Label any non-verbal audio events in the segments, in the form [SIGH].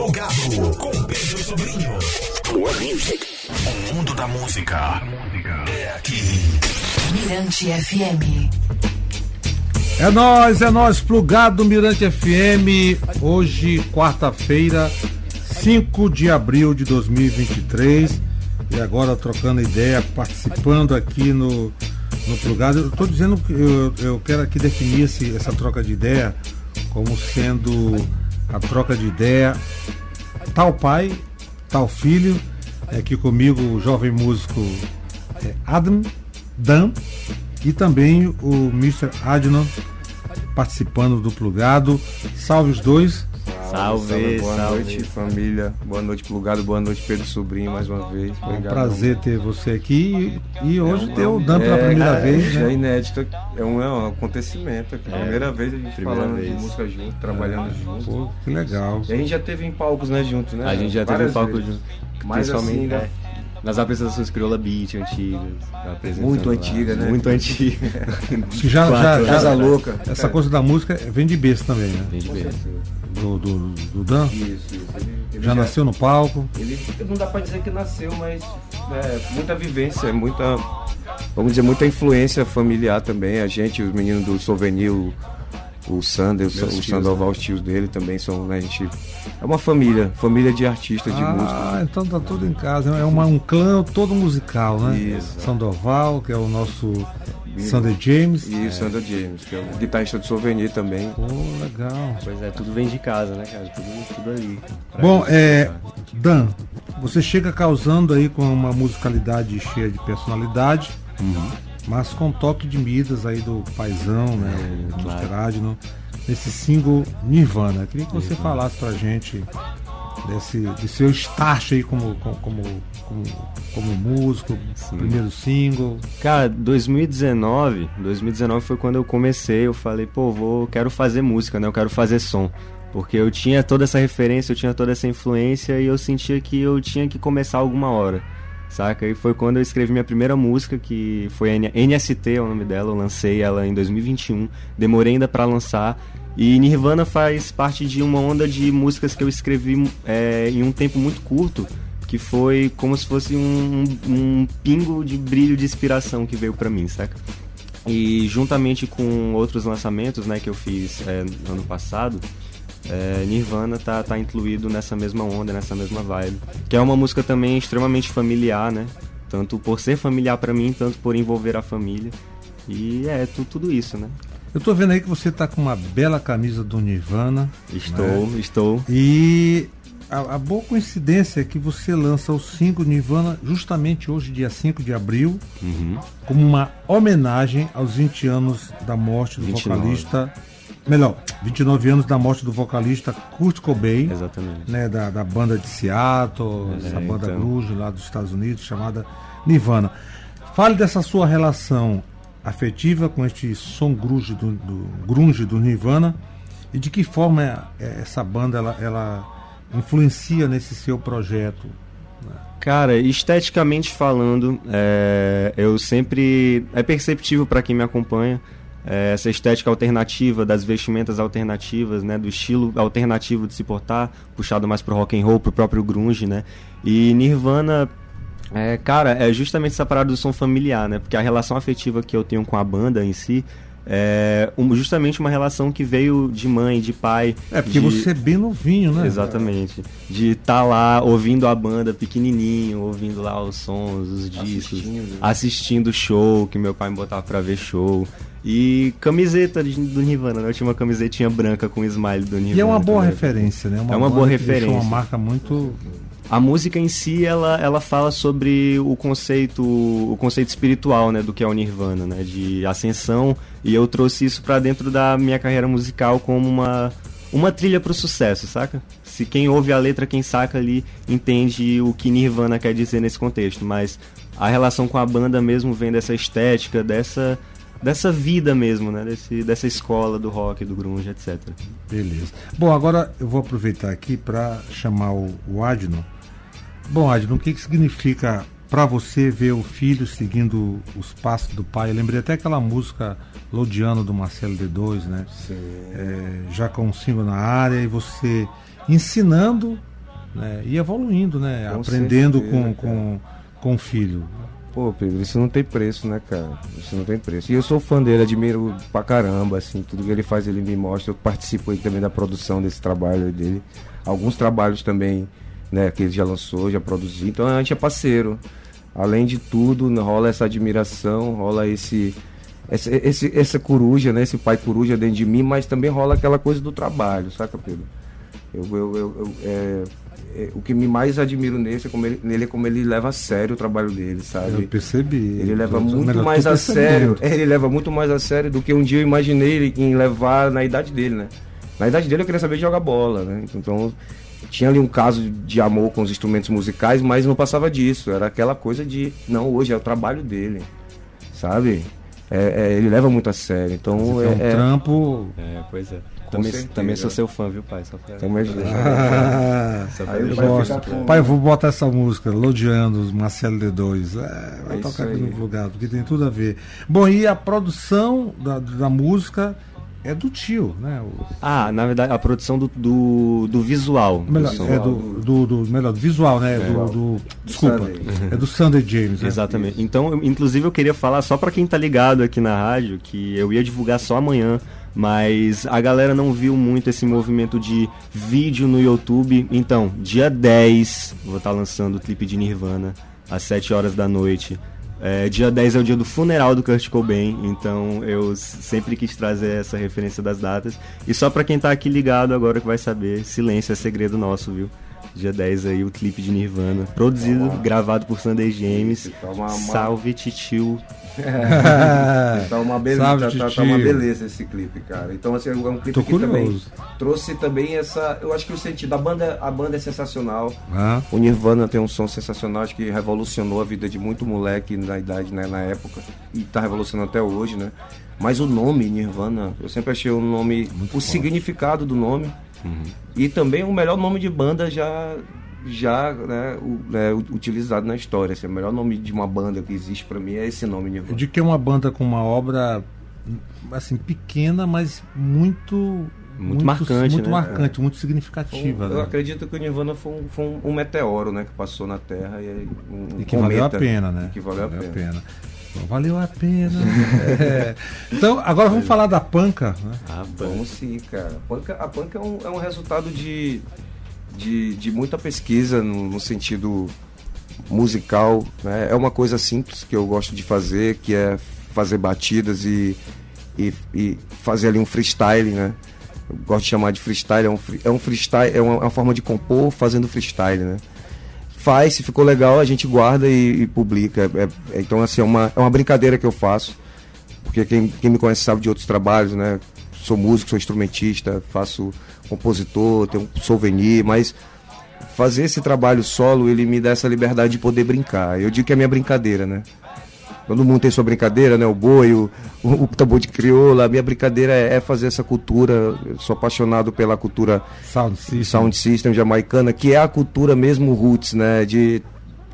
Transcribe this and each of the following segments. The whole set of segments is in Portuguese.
Plugado com Pedro Sobrinho. More music. O mundo da música é aqui. Mirante FM. É nós, é nós, plugado Mirante FM. Hoje, quarta-feira, 5 de abril de 2023. E agora trocando ideia, participando aqui no, no plugado. Eu estou dizendo que eu, eu quero aqui definir esse, essa troca de ideia como sendo a troca de ideia tal pai, tal filho. É aqui comigo o jovem músico é, Adam Dan e também o Mr. Adnan participando do plugado. Salve os dois. Salve, salve, boa salve. noite família, boa noite plugado, boa noite Pedro Sobrinho mais uma vez. É um prazer ter você aqui e, e hoje é ter o Dan pela é, primeira é, vez. É né? inédito, é um, é um acontecimento aqui. É, primeira vez a gente primeira falando vez. de música junto, trabalhando junto. Pô, que legal. E a gente já teve em palcos, né, juntos, né? A gente já Várias teve em palcos juntos. Mas assim, né? Nas apresentações Crioula Beat antigas. Muito antiga, né? Muito antiga. [LAUGHS] já, já, já, Casa Louca. Essa coisa da música vem de berço também, né? Vem de berço. Do, do, do Dan? Isso, isso. Ele, ele já, já, nasceu no palco? Ele não dá pra dizer que nasceu, mas é, muita vivência, muita. Vamos dizer, muita influência familiar também. A gente, os meninos do Souvenir, o Sander, o, o Sandoval, né? os tios dele também são, né, a gente é uma família, família de artistas de ah, música. Ah, então tá tudo em casa, é uma, um clã todo musical, né? Isso. Sandoval, que é o nosso Sander James. E o é. Sander James, que é o guitarrista de souvenir também. Pô, legal. Pois é, tudo vem de casa, né, cara? Tudo, tudo ali. Bom, é. Dan, você chega causando aí com uma musicalidade cheia de personalidade. Uhum mas com toque de Midas aí do paizão, né? Do claro. nesse single Nirvana. Queria que você Nirvana. falasse pra gente desse, de seu start aí como, como, como, como músico, Sim. primeiro single. Cara, 2019, 2019 foi quando eu comecei, eu falei, pô, vou, quero fazer música, né? Eu quero fazer som. Porque eu tinha toda essa referência, eu tinha toda essa influência e eu sentia que eu tinha que começar alguma hora saca? E foi quando eu escrevi minha primeira música, que foi NST, é o nome dela, eu lancei ela em 2021, demorei ainda para lançar. E Nirvana faz parte de uma onda de músicas que eu escrevi é, em um tempo muito curto, que foi como se fosse um, um pingo de brilho de inspiração que veio para mim, saca? E juntamente com outros lançamentos né, que eu fiz é, no ano passado, é, Nirvana tá, tá incluído nessa mesma onda, nessa mesma vibe. Que é uma música também extremamente familiar, né? Tanto por ser familiar para mim, tanto por envolver a família. E é tudo, tudo isso, né? Eu tô vendo aí que você tá com uma bela camisa do Nirvana. Estou, né? estou. E a, a, boa coincidência é que você lança o 5 Nirvana justamente hoje, dia 5 de abril, uhum. como uma homenagem aos 20 anos da morte do 29. vocalista Melhor, 29 anos da morte do vocalista Kurt Cobain. Exatamente. Né, da, da banda de Seattle, é, essa banda então... grunge lá dos Estados Unidos, chamada Nirvana. Fale dessa sua relação afetiva com este som grunge do, do, grunge do Nirvana e de que forma é, é, essa banda ela, ela influencia nesse seu projeto. Né? Cara, esteticamente falando, é, eu sempre. É perceptível para quem me acompanha é, essa estética alternativa das vestimentas alternativas, né, do estilo alternativo de se portar, puxado mais pro rock and roll, pro próprio grunge, né? E Nirvana é, cara, é justamente essa parada do som familiar, né? Porque a relação afetiva que eu tenho com a banda em si é um, justamente uma relação que veio de mãe, de pai. É, porque de... você é bem novinho, né? Exatamente. De estar tá lá ouvindo a banda pequenininho, ouvindo lá os sons, os discos, assistindo o show que meu pai me botava pra ver show. E camiseta do Nirvana, né? Eu tinha uma camisetinha branca com o smile do Nirvana. E é uma boa referência, né? Uma é uma boa referência. uma marca muito a música em si ela, ela fala sobre o conceito o conceito espiritual né do que é o Nirvana né de ascensão e eu trouxe isso para dentro da minha carreira musical como uma uma trilha para o sucesso saca se quem ouve a letra quem saca ali entende o que Nirvana quer dizer nesse contexto mas a relação com a banda mesmo vem dessa estética dessa dessa vida mesmo, né? Desse, dessa escola do rock, do grunge, etc. Beleza. Bom, agora eu vou aproveitar aqui para chamar o, o Adno. Bom, Adno, o que, que significa para você ver o filho seguindo os passos do pai? Eu lembrei até aquela música Lodiano do Marcelo D2, né? Sim. É, já com um single na área e você ensinando né? E evoluindo, né? Com Aprendendo certeza, com, cara. com, com o filho. Pô, Pedro, isso não tem preço, né, cara? Isso não tem preço. E eu sou fã dele, admiro pra caramba, assim, tudo que ele faz, ele me mostra. Eu participo aí também da produção desse trabalho dele. Alguns trabalhos também, né, que ele já lançou, já produziu. Então a gente é parceiro. Além de tudo, rola essa admiração, rola esse, esse, esse- essa coruja, né, esse pai coruja dentro de mim, mas também rola aquela coisa do trabalho, saca, Pedro? Eu, eu, eu- eu- é, é, o que me mais admiro nesse é como ele, nele é como ele leva a sério o trabalho dele, sabe? Eu percebi. Ele leva Eu- muito melhor, mais a sério. É, Ele leva muito mais a sério do que um dia eu imaginei ele em levar na idade dele, né? Na idade dele eu queria saber jogar bola, né? Então tinha ali um caso de amor com os instrumentos musicais, mas não passava disso. Era aquela coisa de, não, hoje é o trabalho dele, sabe? É, é, ele leva muito a sério. Então É um é, Trampo. É, pois é. Também, certeza. também sou seu fã, viu, pai? Só pra... É que- Ah, Só pra [LAUGHS] Aí eu gosto. com- Pai, eu vou botar essa música, Lodeando, os Marcelo D2. É, vai É tocar aqui no lugar, porque tem tudo a ver. Bom, e a produção da, da música é do tio, né? O, Ah, na verdade, a produção do, do, do visual. do melhor, som. é do, do, do- melhor, do visual, né? Do, do- desculpa, Sunday. é do Sunday James. né? Exatamente. Então, eu- inclusive, eu queria falar só pra quem tá ligado aqui na rádio que eu ia divulgar só amanhã, mas a galera não viu muito esse movimento de vídeo no YouTube. Então, dia 10, vou estar lançando o clipe de Nirvana às 7 horas da noite. É, dia 10 é o dia do funeral do Kurt Cobain, então eu sempre quis trazer essa referência das datas. E só pra quem tá aqui ligado agora que vai saber, silêncio é segredo nosso, viu? Dia 10 aí o clipe de Nirvana, produzido, gravado por Sunday James. Tá uma- uma- Salve Titio. [LAUGHS] Tá uma beleza, Salve, tá, tá- uma beleza esse clipe, cara. Então assim, é um clipe Tô que também curioso. trouxe também essa, eu acho que o sentido, a banda, a banda é sensacional. Ah, O Nirvana tem um som sensacional, acho que revolucionou a vida de muito moleque na idade, né, na época, e tá revolucionando até hoje, né? Mas o nome Nirvana, eu sempre achei o nome, o significado do nome e também o melhor nome de banda já já né, o- né, u- utilizado na história. Assim, o melhor nome de uma banda que existe pra mim é esse nome Nirvana. de que é uma banda com uma obra assim pequena, mas muito Muito marcante, muito né? marcante, muito Um- significativa. eu né? acredito que o Nirvana foi um, foi um- um meteoro, né, que passou na Terra e aí um, um E que valeu a pena, né? Que valeu a pena. Bom, Valeu a pena. [LAUGHS] É. Então, agora vamos falar da panca. Né? Ah, Vamos sim, cara. A panca, a panca é, um, é um resultado de, de, de muita pesquisa no, no sentido musical. Né? É uma coisa simples que eu gosto de fazer, que é fazer batidas e, e, e fazer ali um freestyle, né? Eu gosto de chamar de freestyle, é um, é um freestyle, é uma, é uma forma de compor fazendo freestyle, né? Faz, se ficou legal, a gente guarda e, e publica. É- é- então, assim, é uma, é uma brincadeira que eu faço. Porque quem, quem me conhece sabe de outros trabalhos, né? Sou músico, sou instrumentista, faço compositor, tenho um souvenir, mas fazer esse trabalho solo, ele me dá essa liberdade de poder brincar. Eu digo que é minha brincadeira, né? Todo mundo tem sua brincadeira, né? O boi, o, o, o tambor de crioula. A minha brincadeira é, é fazer essa cultura. Eu sou apaixonado pela cultura Sound System. sound system jamaicana, que é a cultura mesmo roots, né? De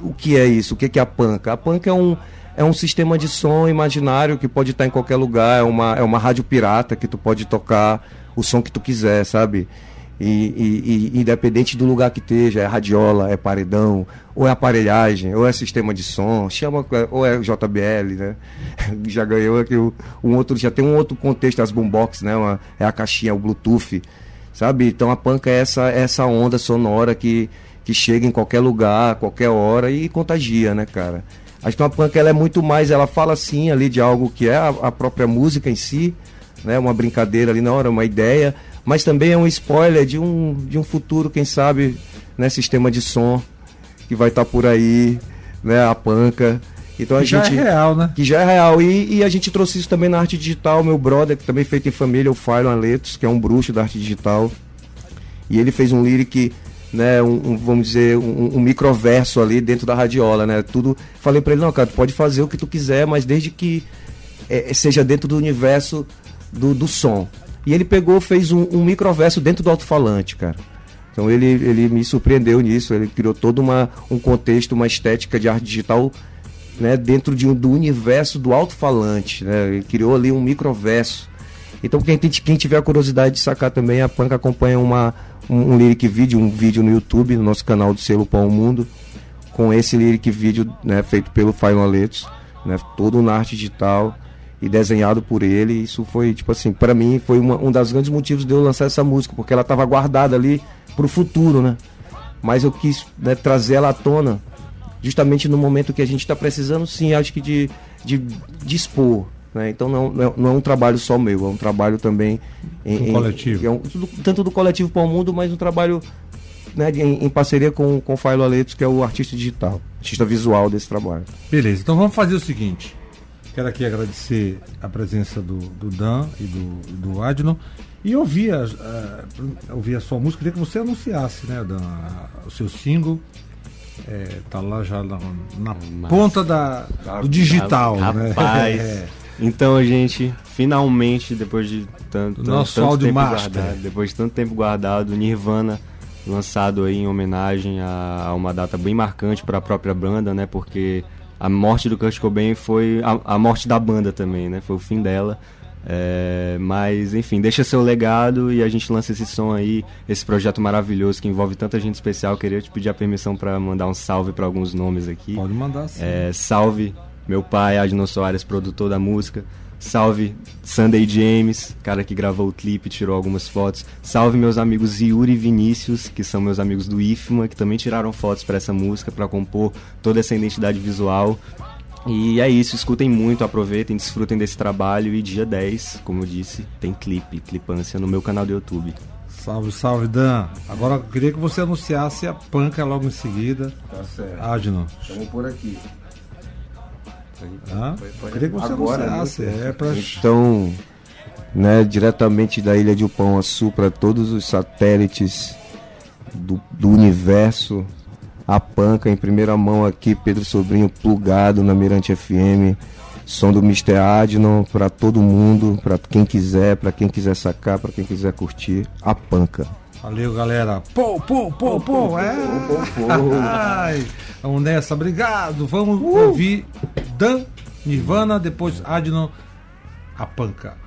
o que é isso? O que que é a panca? A panca é um é um sistema de som imaginário que pode estar em qualquer lugar, é uma, é uma rádio pirata que tu pode tocar o som que tu quiser, sabe? E, e- e independente do lugar que esteja, é radiola, é paredão, ou é aparelhagem, ou é sistema de som, chama, ou é JBL, né? [LAUGHS] Já ganhou aqui o- um outro, já tem um outro contexto, as boombox, né? Uma, é a caixinha, o Bluetooth, sabe? Então a panca é essa, essa onda sonora que, que chega em qualquer lugar, qualquer hora e contagia, né, cara? Acho que uma punk ela é muito mais, ela fala sim ali de algo que é a, a própria música em si, né? Uma brincadeira ali na hora, uma ideia, mas também é um spoiler de um, de um futuro, quem sabe, né? Sistema de som que vai estar por aí, né? A panca. Então a Que já gente é real, né? que já é real. E, e a gente trouxe isso também na arte digital. Meu brother, que também é feito em família, o Phylon Aletos, que é um bruxo da arte digital. E ele fez um lyric, né, um, um, vamos dizer, um, um microverso ali dentro da radiola, né? Tudo. Falei pra ele, não, cara, tu pode fazer o que tu quiser, mas desde que é, seja dentro do universo do, do som. E ele pegou, fez um, um microverso dentro do alto-falante, cara. Então ele, ele me surpreendeu nisso, ele criou todo uma, um contexto, uma estética de arte digital né, dentro de um, do universo do alto-falante. Né? Ele criou ali um microverso. Então quem, tem- quem tiver a curiosidade de sacar também, a Panca acompanha uma, um, um lyric vídeo, um vídeo no YouTube, no nosso canal do selo Pão Mundo, com esse lyric vídeo né, feito pelo Faino Aletos, né, todo na arte digital e desenhado por ele. Isso foi, tipo assim, para mim foi uma, um dos grandes motivos de eu lançar essa música, porque ela estava guardada ali pro futuro, né? Mas eu quis né, trazer ela à tona, justamente no momento que a gente está precisando, sim, acho que de, de, de expor. Né? Então não, não, é, não, é um trabalho só meu, é um trabalho também em, em coletivo. É um, tanto do coletivo para o mundo, mas um trabalho né, em, em, parceria com, com o Failo Aletos, que é o artista digital, artista visual desse trabalho. Beleza, então vamos fazer o seguinte. Quero aqui agradecer a presença do, do Dan e do, do Adno. E ouvir a, uh, ouvir a sua música, queria que você anunciasse, né, Dan, o seu single. É, tá lá já na, na ponta da, do digital. Né? Rapaz. né? [LAUGHS] Então, gente, finalmente, depois de tanto, Nosso tanto tempo master. guardado, depois de tanto tempo guardado, Nirvana lançado aí em homenagem a, a uma data bem marcante para a própria banda, né? Porque a morte do Kurt Cobain foi a, a, morte da banda também, né? Foi o fim dela. É, mas enfim, deixa seu legado e a gente lança esse som aí, esse projeto maravilhoso que envolve tanta gente especial. Queria te pedir a permissão para mandar um salve para alguns nomes aqui. Pode mandar sim. É, salve meu pai, Adno Soares, produtor da música. Salve Sunday James, cara que gravou o clipe, tirou algumas fotos. Salve meus amigos Yuri e Vinícius, que são meus amigos do IFMA, que também tiraram fotos para essa música, para compor toda essa identidade visual. E é isso, escutem muito, aproveitem, desfrutem desse trabalho. E dia 10, como eu disse, tem clipe, clipância no meu canal do YouTube. Salve, salve, Dan. Agora eu queria que você anunciasse a panca logo em seguida. Tá certo. Adno. Vamos por aqui. Ah, eu queria que você Agora, anunciasse. Né? É pra... Então, né, diretamente da Ilha de Upão a Sul para todos os satélites do, do universo, a panca em primeira mão aqui, Pedro Sobrinho plugado na Mirante FM. Som do Mr. Adnon para todo mundo, para quem quiser, para quem quiser sacar, para quem quiser curtir, a panca. Valeu, galera. Pô, pô, pô, pô. É. [LAUGHS] Ai, vamos nessa. Obrigado. Vamos uh. ouvir Dan, Nirvana, depois Adno, a panca.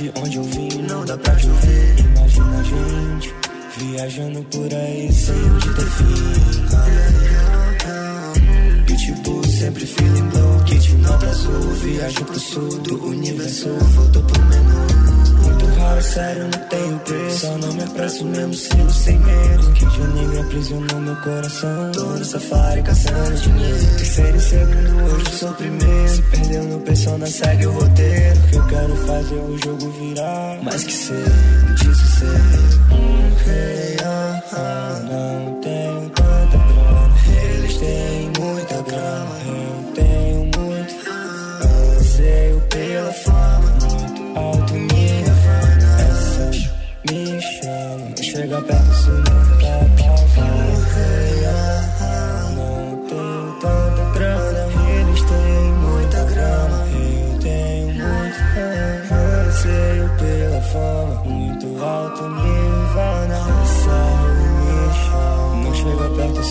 De onde eu vim, não dá pra te ouvir. Imagina a gente viajando por aí sem onde ter fim. Pitbull sempre feeling blow, kit nota azul. Viajo pro sul do universo, voltou pro menor sério, não tenho preço. Só não me apresso mesmo, sigo sem medo. Que negro aprisionou meu coração. No safari caçando dinheiro. Terceiro e segundo, hoje sou primeiro. Se perdeu no persona, segue o roteiro. Que eu quero fazer o jogo virar. Mais que ser, disso ser. Um rei, ah, ah, não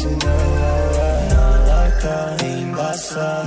não Nada tá embaçar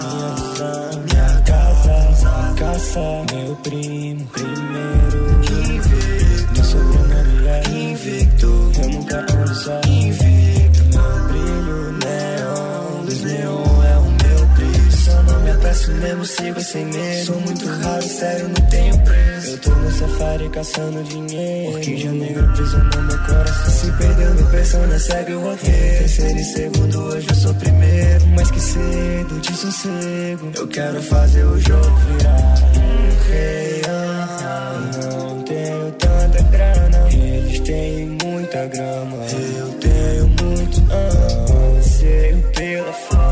mesmo, sigo sem medo. Sou muito raro, sério, não tenho preço. Eu tô no safari caçando dinheiro. Orquídea negra no meu coração. Se perdeu no persona, segue o roteiro. Terceiro e segundo, hoje eu sou primeiro. Mais que cedo, de sossego. Eu quero fazer o jogo virar. Um rei, não tenho tanta grana. Eles têm muita grama. Eu tenho muito anseio pela fama.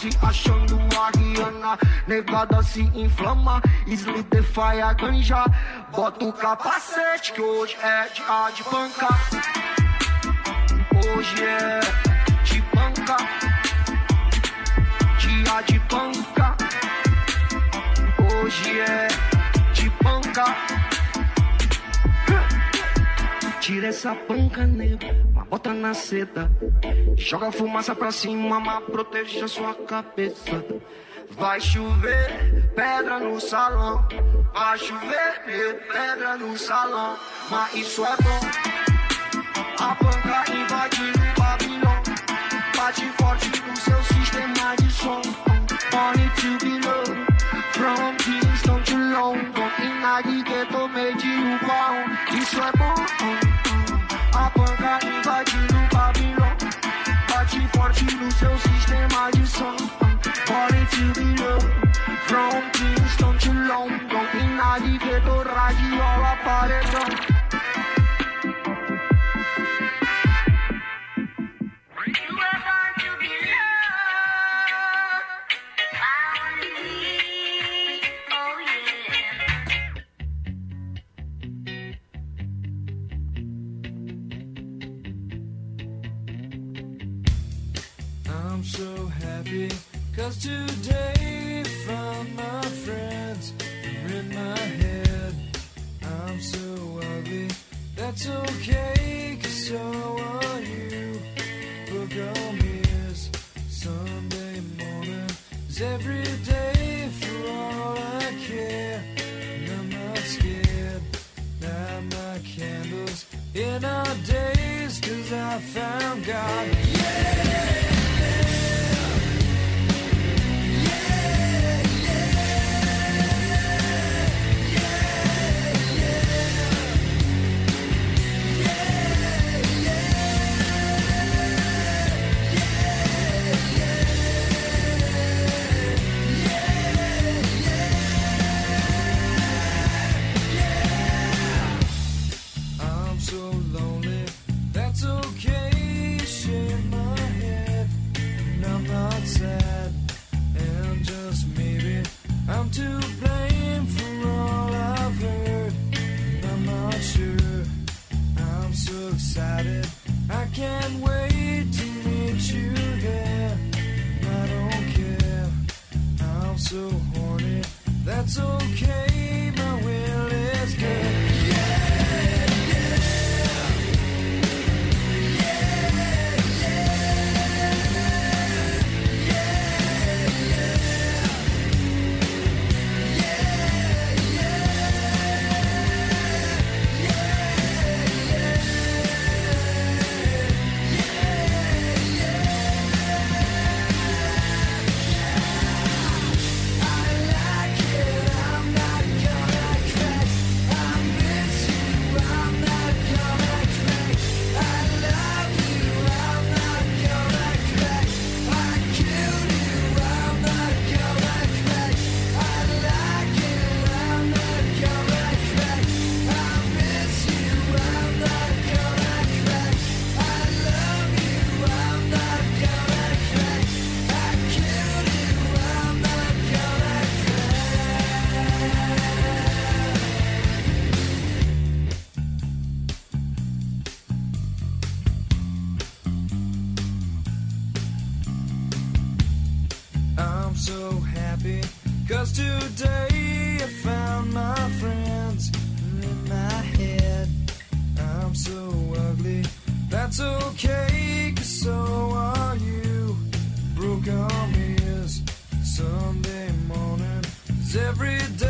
se achando a Rihanna. Negada se inflama, slidify a ganja. Bota o capacete que hoje é dia de panca. Hoje é de panca dia de panca. Hoje é de panca. Tira essa panca, nego, bota na seda. Joga fumaça pra cima, mas proteja sua cabeça. Vai chover pedra no salão. Vai chover pedra no salão. Mas isso é bom. A panca invadindo o Babilão. Bate forte no seu sistema de som. Wanted to be Inna the ghetto radiola paredão Cause today that's okay, cause so are you. Book on mirrors, Sunday morning is every day for all I care. And I'm not scared, light my candles in our days, cause I found God. Every day